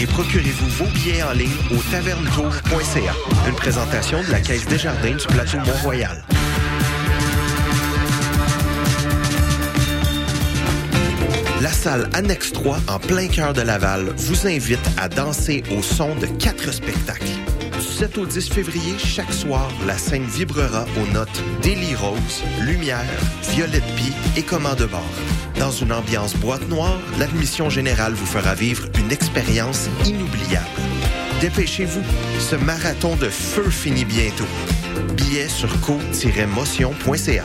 et procurez-vous vos billets en ligne au tavernetour.ca. Une présentation de la Caisse des Jardins du plateau Mont-Royal. La salle Annexe 3, en plein cœur de Laval, vous invite à danser au son de quatre spectacles. Du 7 au 10 février, chaque soir, la scène vibrera aux notes Daily Rose, Lumière, Violette Pie et Commande bord. Dans une ambiance boîte noire, l'admission générale vous fera vivre une expérience inoubliable. Dépêchez-vous, ce marathon de feu finit bientôt. Billets sur co-motion.ca.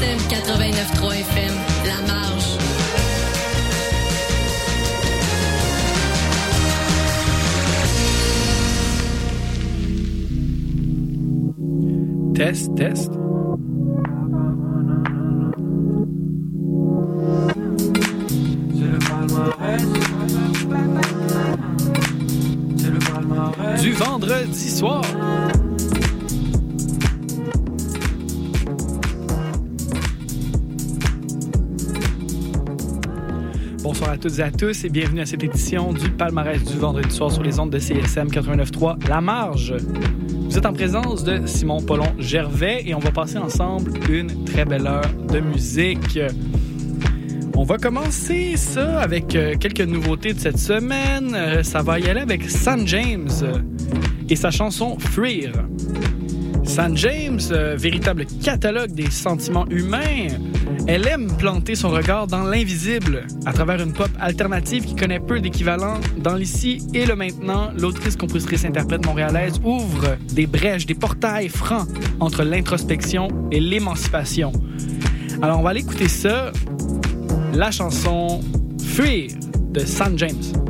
CISM 89.3 FM, La Marge. Test, test. Du vendredi soir. Bonsoir à toutes et à tous et bienvenue à cette édition du palmarès du vendredi soir sur les ondes de CSM 89.3 La Marge. Vous êtes en présence de Simon Paulon Gervais et on va passer ensemble une très belle heure de musique. On va commencer ça avec euh, quelques nouveautés de cette semaine. Euh, Ça va y aller avec San James et sa chanson Freer. San James, euh, véritable catalogue des sentiments humains, elle aime planter son regard dans l'invisible à travers une pop alternative qui connaît peu d'équivalent dans l'ici et le maintenant. L'autrice, compositrice, interprète montréalaise ouvre des brèches, des portails francs entre l'introspection et l'émancipation. Alors on va aller écouter ça, la chanson Fuir de San James.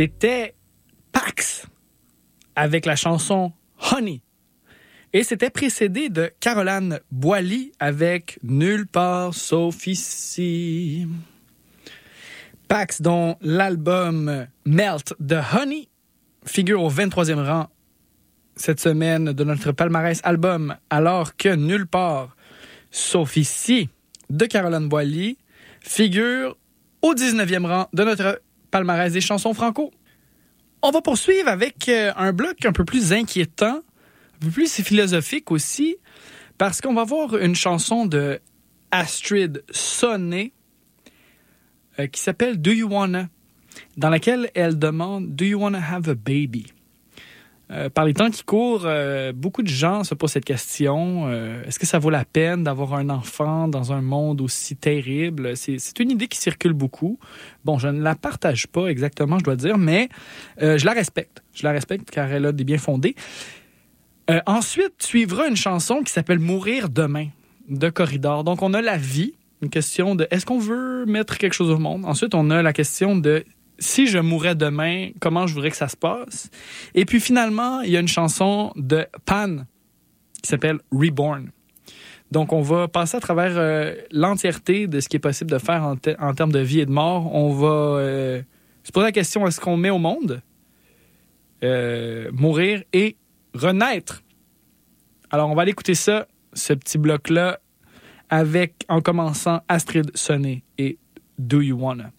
C'était Pax avec la chanson Honey. Et c'était précédé de Caroline Boily avec Nulle part sauf ici. Pax, dont l'album Melt de Honey figure au 23e rang cette semaine de notre palmarès album, alors que Nulle part sauf ici de Caroline Boily figure au 19e rang de notre palmarès des chansons franco. On va poursuivre avec euh, un bloc un peu plus inquiétant, un peu plus philosophique aussi, parce qu'on va voir une chanson de Astrid Sonnet euh, qui s'appelle Do You Wanna, dans laquelle elle demande Do You Wanna Have a Baby? Euh, par les temps qui courent, euh, beaucoup de gens se posent cette question. Euh, Est-ce que ça vaut la peine d'avoir un enfant dans un monde aussi terrible? C'est une idée qui circule beaucoup. Bon, je ne la partage pas exactement, je dois dire, mais je la respecte. Je la respecte car elle a des biens fondés. Ensuite, suivra une chanson qui s'appelle Mourir demain de Corridor. Donc, on a la vie, une question de est-ce qu'on veut mettre quelque chose au monde? Ensuite, on a la question de si je mourais demain, comment je voudrais que ça se passe? Et puis finalement, il y a une chanson de Pan qui s'appelle Reborn. Donc, on va passer à travers euh, l'entièreté de ce qui est possible de faire en, te- en termes de vie et de mort. On va euh, se poser la question est-ce qu'on met au monde euh, mourir et renaître? Alors, on va aller écouter ça, ce petit bloc-là, avec en commençant Astrid Sonnet et Do You Wanna?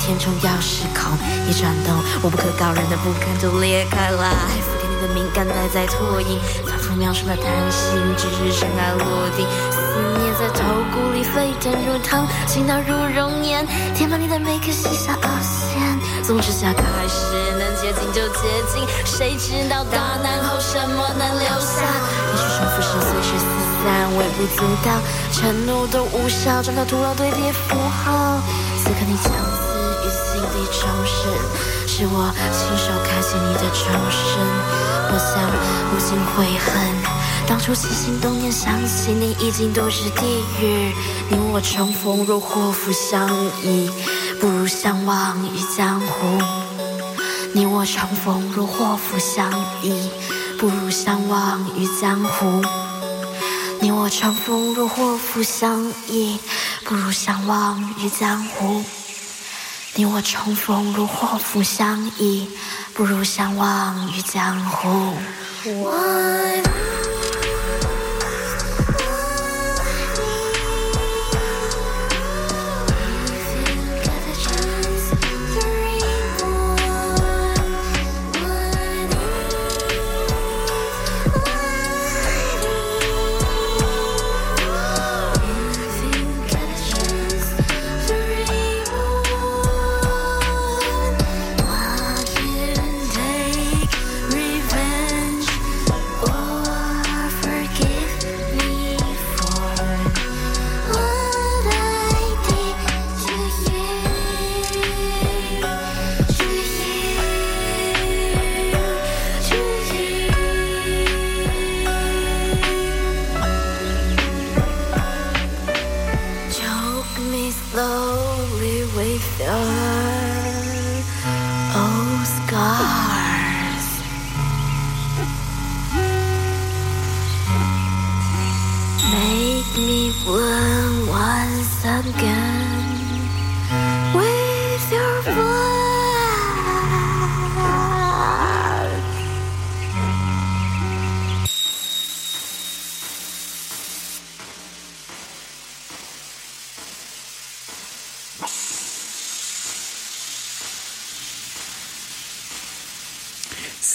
填充要失控，一转动，我不可告人的不堪就裂开来，伏天你的敏感带在拖影，反复描述的贪心，只是尘埃落定，思念在头骨里沸腾如汤，心闹如熔岩，填满你的每颗细小凹陷。从之下开始，能接近就接近，谁知道大难后什么能留下？也许重复是随时四散，微不足道，承诺都无效，转到徒劳堆叠符号。此刻你将重生，是我亲手开启你的重生。我想无尽悔恨，当初起心动念想起你，已经都是地狱。你我重逢若祸福相依，不如相忘于江湖。你我重逢若祸福相依，不如相忘于江湖。你我重逢若祸福相依，不如相忘于江湖。你我重逢如祸福相依，不如相忘于江湖。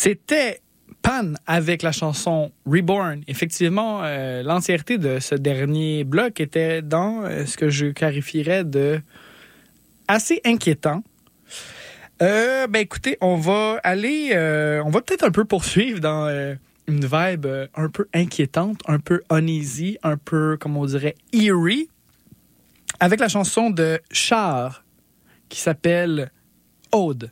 C'était Pan avec la chanson Reborn. Effectivement, euh, l'entièreté de ce dernier bloc était dans euh, ce que je clarifierais de assez inquiétant. Euh, ben écoutez, on va aller, on va peut-être un peu poursuivre dans une vibe un peu inquiétante, un peu uneasy, un peu, comme on dirait, eerie, avec la chanson de Char qui s'appelle Aude.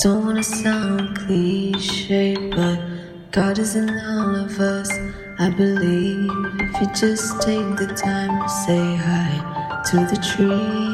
Don't wanna sound cliche, but God is in all of us. I believe if you just take the time to say hi to the trees,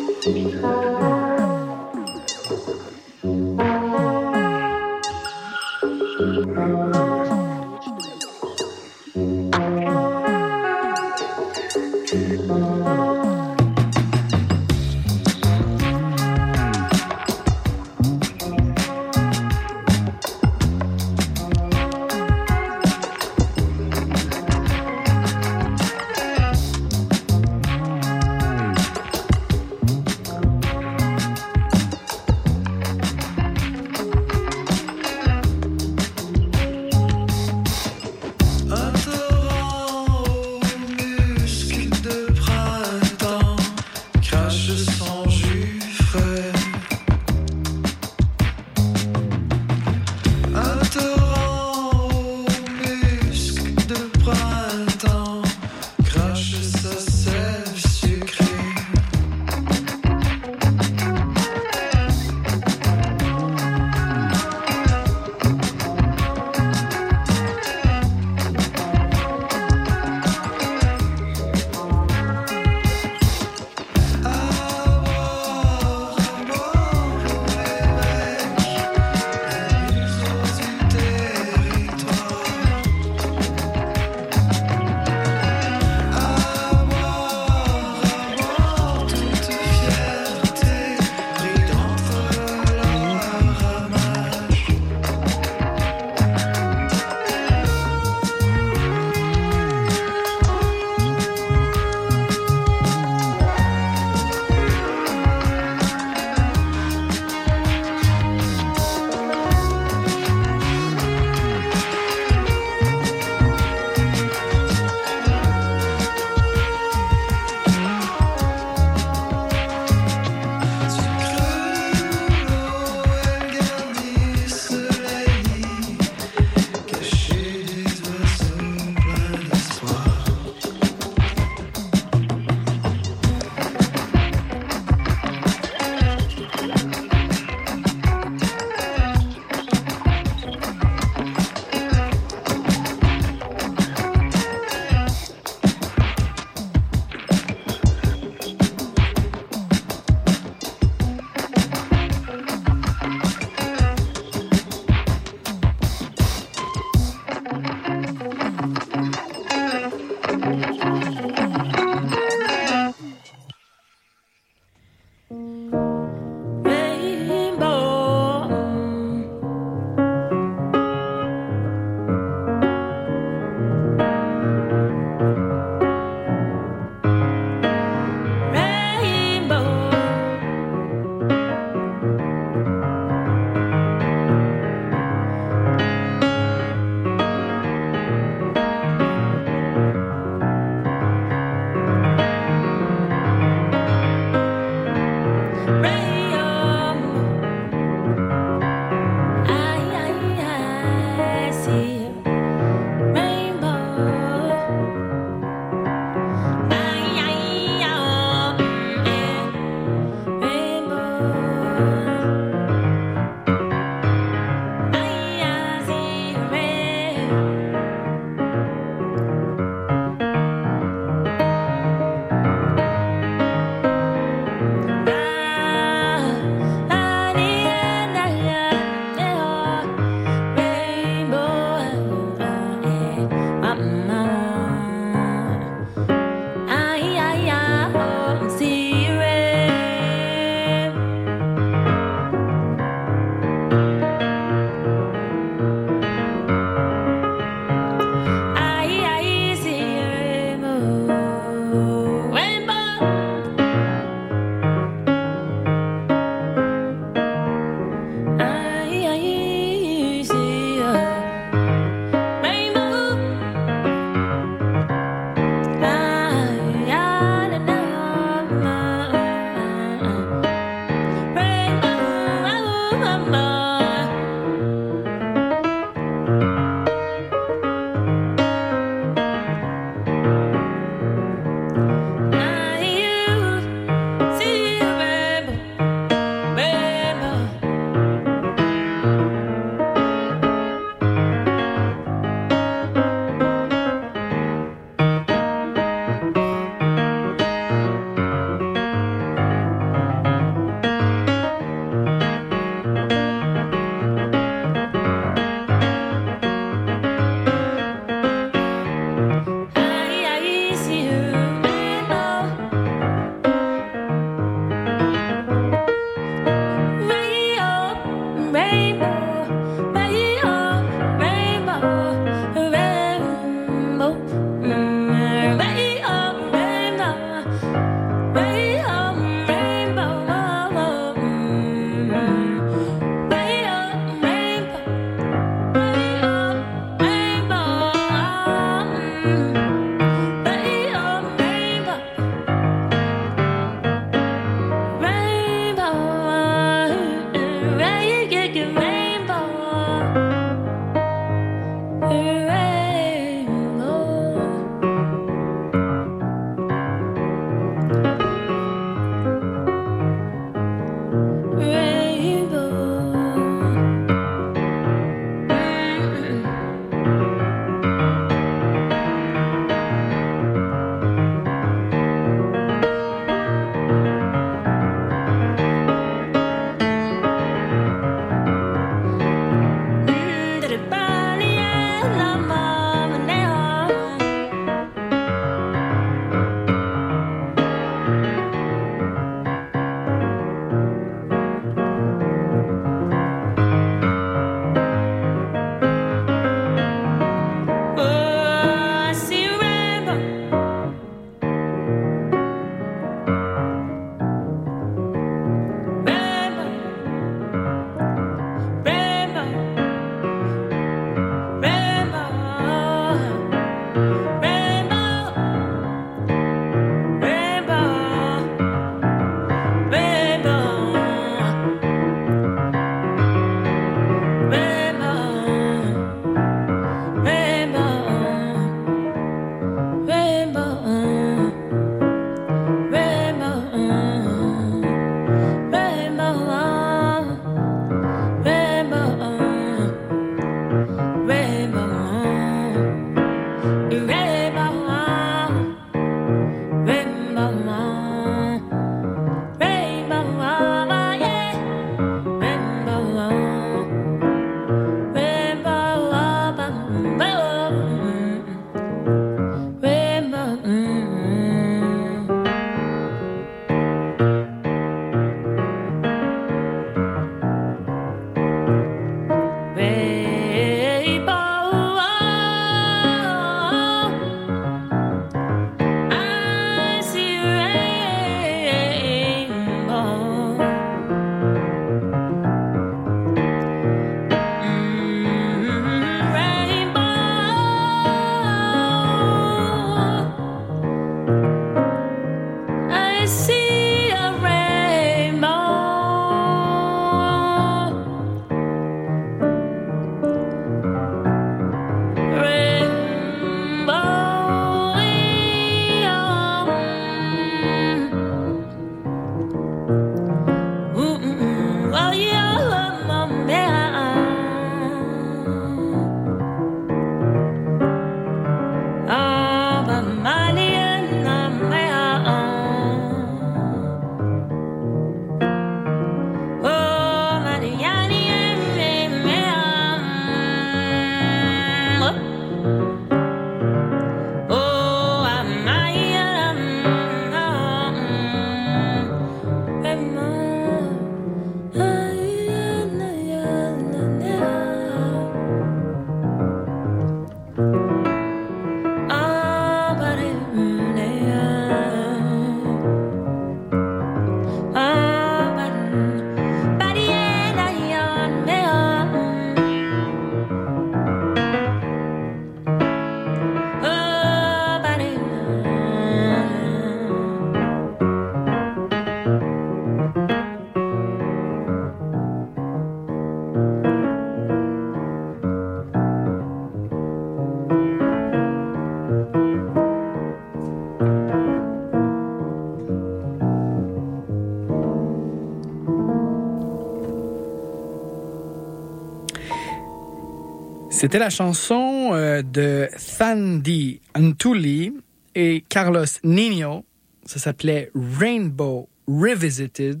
C'était la chanson euh, de Thandi Antuli et Carlos Nino. Ça s'appelait Rainbow Revisited.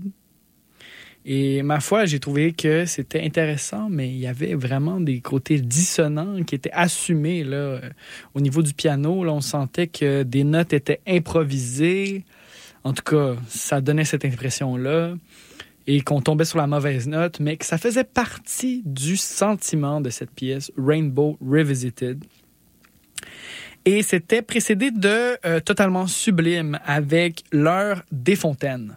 Et ma foi, j'ai trouvé que c'était intéressant, mais il y avait vraiment des côtés dissonants qui étaient assumés là, euh, au niveau du piano. Là, on sentait que des notes étaient improvisées. En tout cas, ça donnait cette impression-là. Et qu'on tombait sur la mauvaise note, mais que ça faisait partie du sentiment de cette pièce, Rainbow Revisited. Et c'était précédé de euh, Totalement Sublime avec l'heure des fontaines.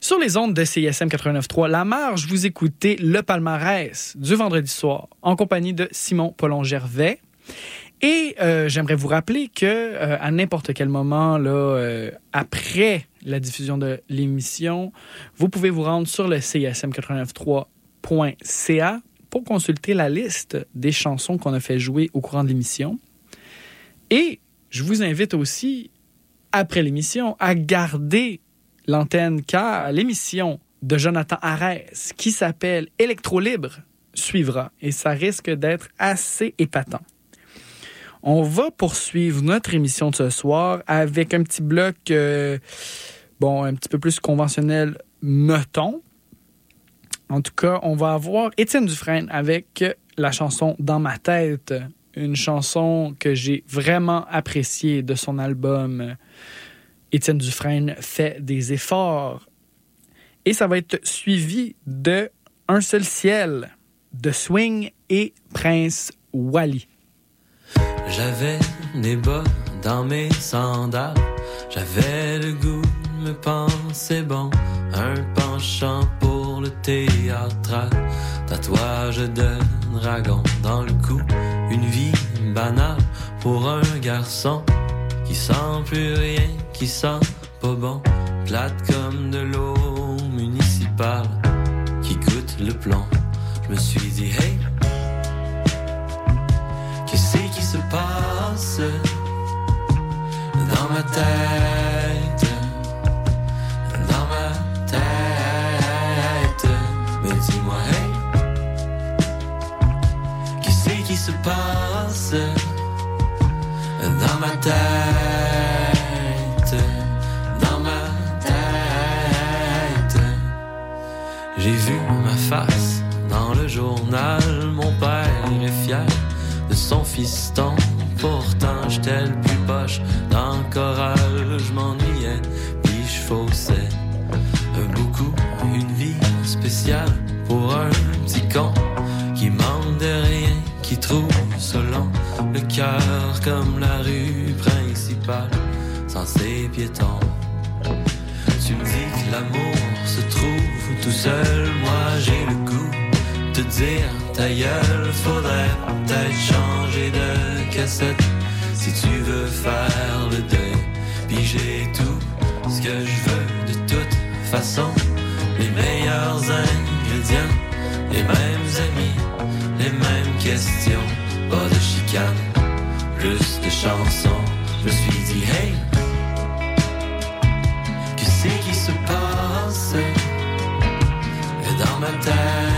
Sur les ondes de CISM 89.3, La Marge, vous écoutez le palmarès du vendredi soir en compagnie de Simon Paulon-Gervais. Et euh, j'aimerais vous rappeler que euh, à n'importe quel moment là, euh, après la diffusion de l'émission, vous pouvez vous rendre sur le CISM893.ca pour consulter la liste des chansons qu'on a fait jouer au courant de l'émission. Et je vous invite aussi, après l'émission, à garder l'antenne car l'émission de Jonathan Arès qui s'appelle Électro Libre suivra et ça risque d'être assez épatant. On va poursuivre notre émission de ce soir avec un petit bloc, euh, bon, un petit peu plus conventionnel, mettons. En tout cas, on va avoir Étienne Dufresne avec la chanson Dans ma tête, une chanson que j'ai vraiment appréciée de son album Étienne Dufresne fait des efforts. Et ça va être suivi de Un seul ciel de Swing et Prince Wally. J'avais des bas dans mes sandales. J'avais le goût de me penser bon. Un penchant pour le théâtre. Tatouage de dragon dans le cou. Une vie banale pour un garçon qui sent plus rien, qui sent pas bon. Plate comme de l'eau municipale qui goûte le plomb. Je me suis dit, hey, passe dans ma tête? Dans ma tête. Mais dis-moi, hey, qu'est-ce qui se passe dans ma tête? Dans ma tête? J'ai vu ma face Pourtant, j'étais le plus poche dans le choral, je m'ennuyais, puis je faussais. Beaucoup, une vie spéciale pour un petit con qui manque de rien, qui trouve selon le cœur comme la rue principale, sans ses piétons. Tu me dis que l'amour se trouve tout seul, moi j'ai le dire ta gueule, faudrait peut-être changer de cassette si tu veux faire le deuil. Puis j'ai tout ce que je veux de toute façon, les meilleurs ingrédients, les mêmes amis, les mêmes questions, pas de chicane, plus de chansons. Je me suis dit hey, que c'est qui se passe? Dans ma tête,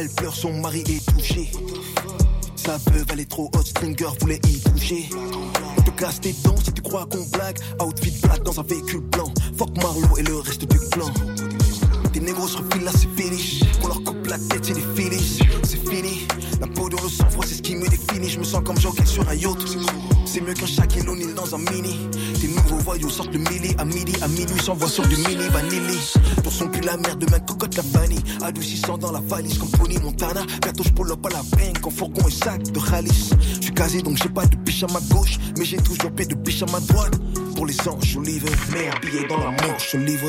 elle pleure, son mari est touché. Sa veuve, elle est trop hot, Stringer voulait y toucher. Te casse tes dents si tu crois qu'on blague. Outfit black dans un véhicule blanc. Fuck Marlowe et le reste du clan. Tes négros se refilent là, c'est finish. Qu'on leur coupe la tête, c'est des finish. C'est fini. La peau dans le sang froid, c'est ce qui me définit. Je me sens comme Joker sur un yacht. C'est mieux qu'un Shaquille O'Neal dans un mini. Tes nouveaux voyous sortent de milli à midi, à minuit, s'envoient sur du mini vanilli. Pour son cul la merde, ma cocotte la vanille. Adoucissant dans la valise comme Tony Montana. Bientôt je pull up à la banque en fourgon et sac de Khalis. Je suis casé donc j'ai pas de biche à ma gauche, mais j'ai toujours paix de biche à ma droite. Pour les anges, je livre, mais habillé dans la manche, je livre.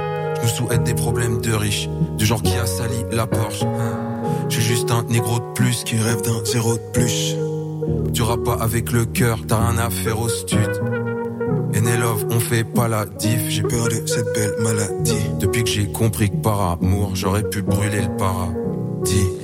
nous souhaite des problèmes de riches Du genre qui a sali la Porsche. Je suis juste un négro de plus qui rêve d'un zéro de plus. Tu rappes pas avec le cœur, t'as rien à faire au stud. Enelov, on fait pas la diff. J'ai peur de cette belle maladie. Depuis que j'ai compris que par amour, j'aurais pu brûler le paradis.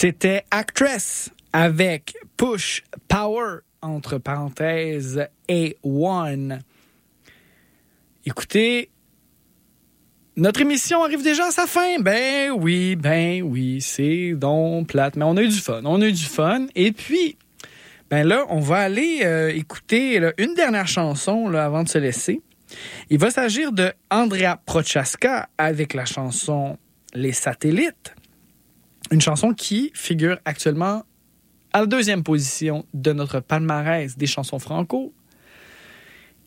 C'était Actress avec Push Power, entre parenthèses, A1. Écoutez, notre émission arrive déjà à sa fin. Ben oui, ben oui, c'est donc plate. Mais on a eu du fun. On a eu du fun. Et puis, ben là, on va aller euh, écouter une dernière chanson avant de se laisser. Il va s'agir de Andrea Prochaska avec la chanson Les satellites. Une chanson qui figure actuellement à la deuxième position de notre palmarès des chansons franco.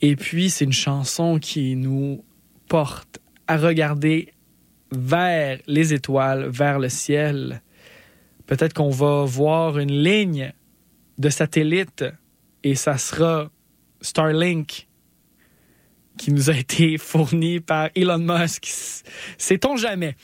Et puis, c'est une chanson qui nous porte à regarder vers les étoiles, vers le ciel. Peut-être qu'on va voir une ligne de satellites et ça sera Starlink qui nous a été fourni par Elon Musk. Sait-on jamais?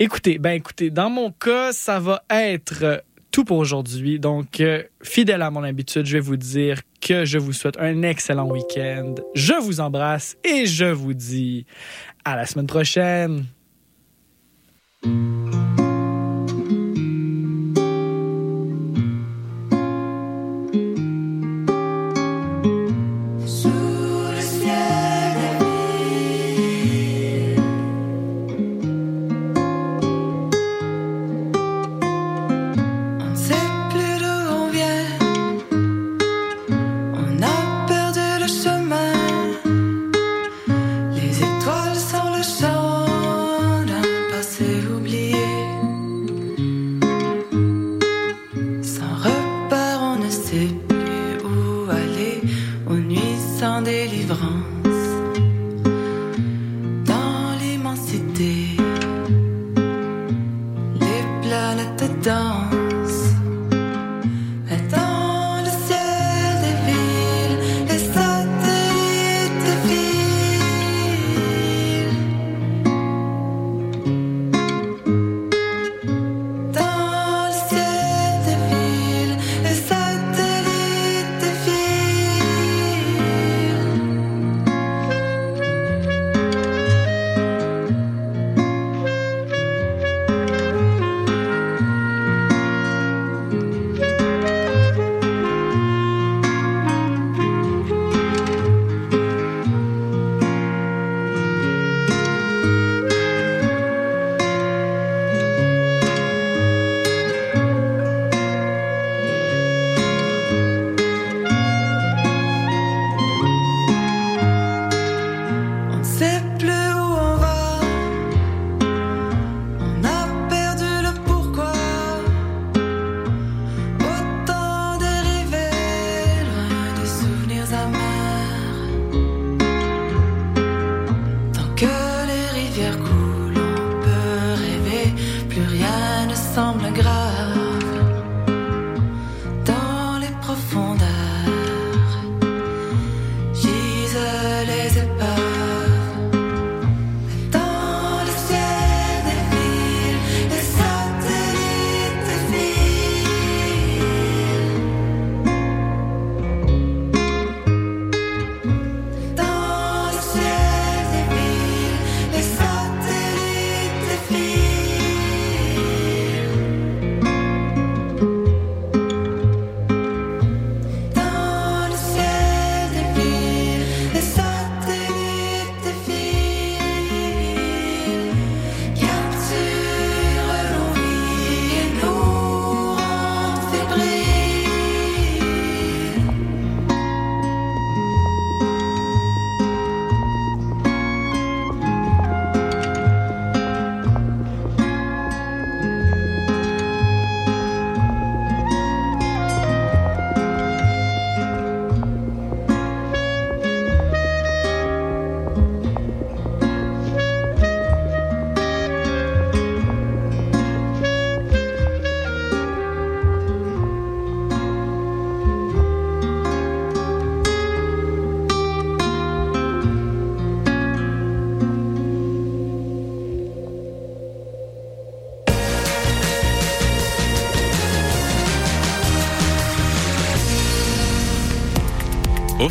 Écoutez, ben écoutez, dans mon cas, ça va être tout pour aujourd'hui. Donc, euh, fidèle à mon habitude, je vais vous dire que je vous souhaite un excellent week-end. Je vous embrasse et je vous dis à la semaine prochaine.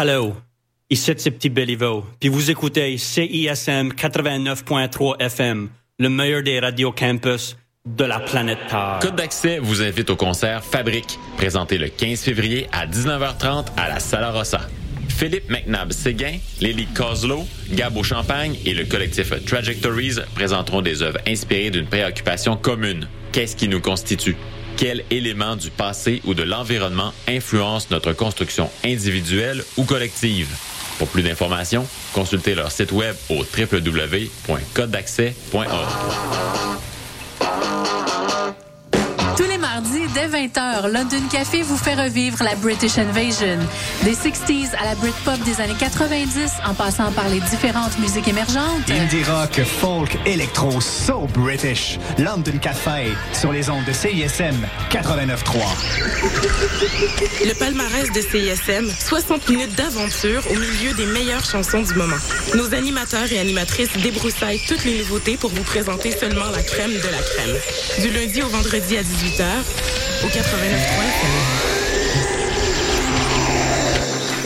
Hello, ici c'est Petit Béliveau, puis vous écoutez CISM 89.3 FM, le meilleur des radios campus de la planète Terre. Code d'accès vous invite au concert Fabrique, présenté le 15 février à 19h30 à la Sala Rossa. Philippe McNabb Séguin, Lily Coslow, Gabo Champagne et le collectif Trajectories présenteront des œuvres inspirées d'une préoccupation commune. Qu'est-ce qui nous constitue? Quel élément du passé ou de l'environnement influence notre construction individuelle ou collective. Pour plus d'informations, consultez leur site web au www.codeaccès.org. dès 20h, London Café vous fait revivre la British Invasion. Des 60s à la Britpop des années 90, en passant par les différentes musiques émergentes. Indie rock, folk, électro, so British. London Café, sur les ondes de CISM 89.3. Le palmarès de CISM, 60 minutes d'aventure au milieu des meilleures chansons du moment. Nos animateurs et animatrices débroussaillent toutes les nouveautés pour vous présenter seulement la crème de la crème. Du lundi au vendredi à 18h, au 89.3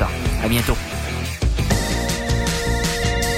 Benstar. À bientôt.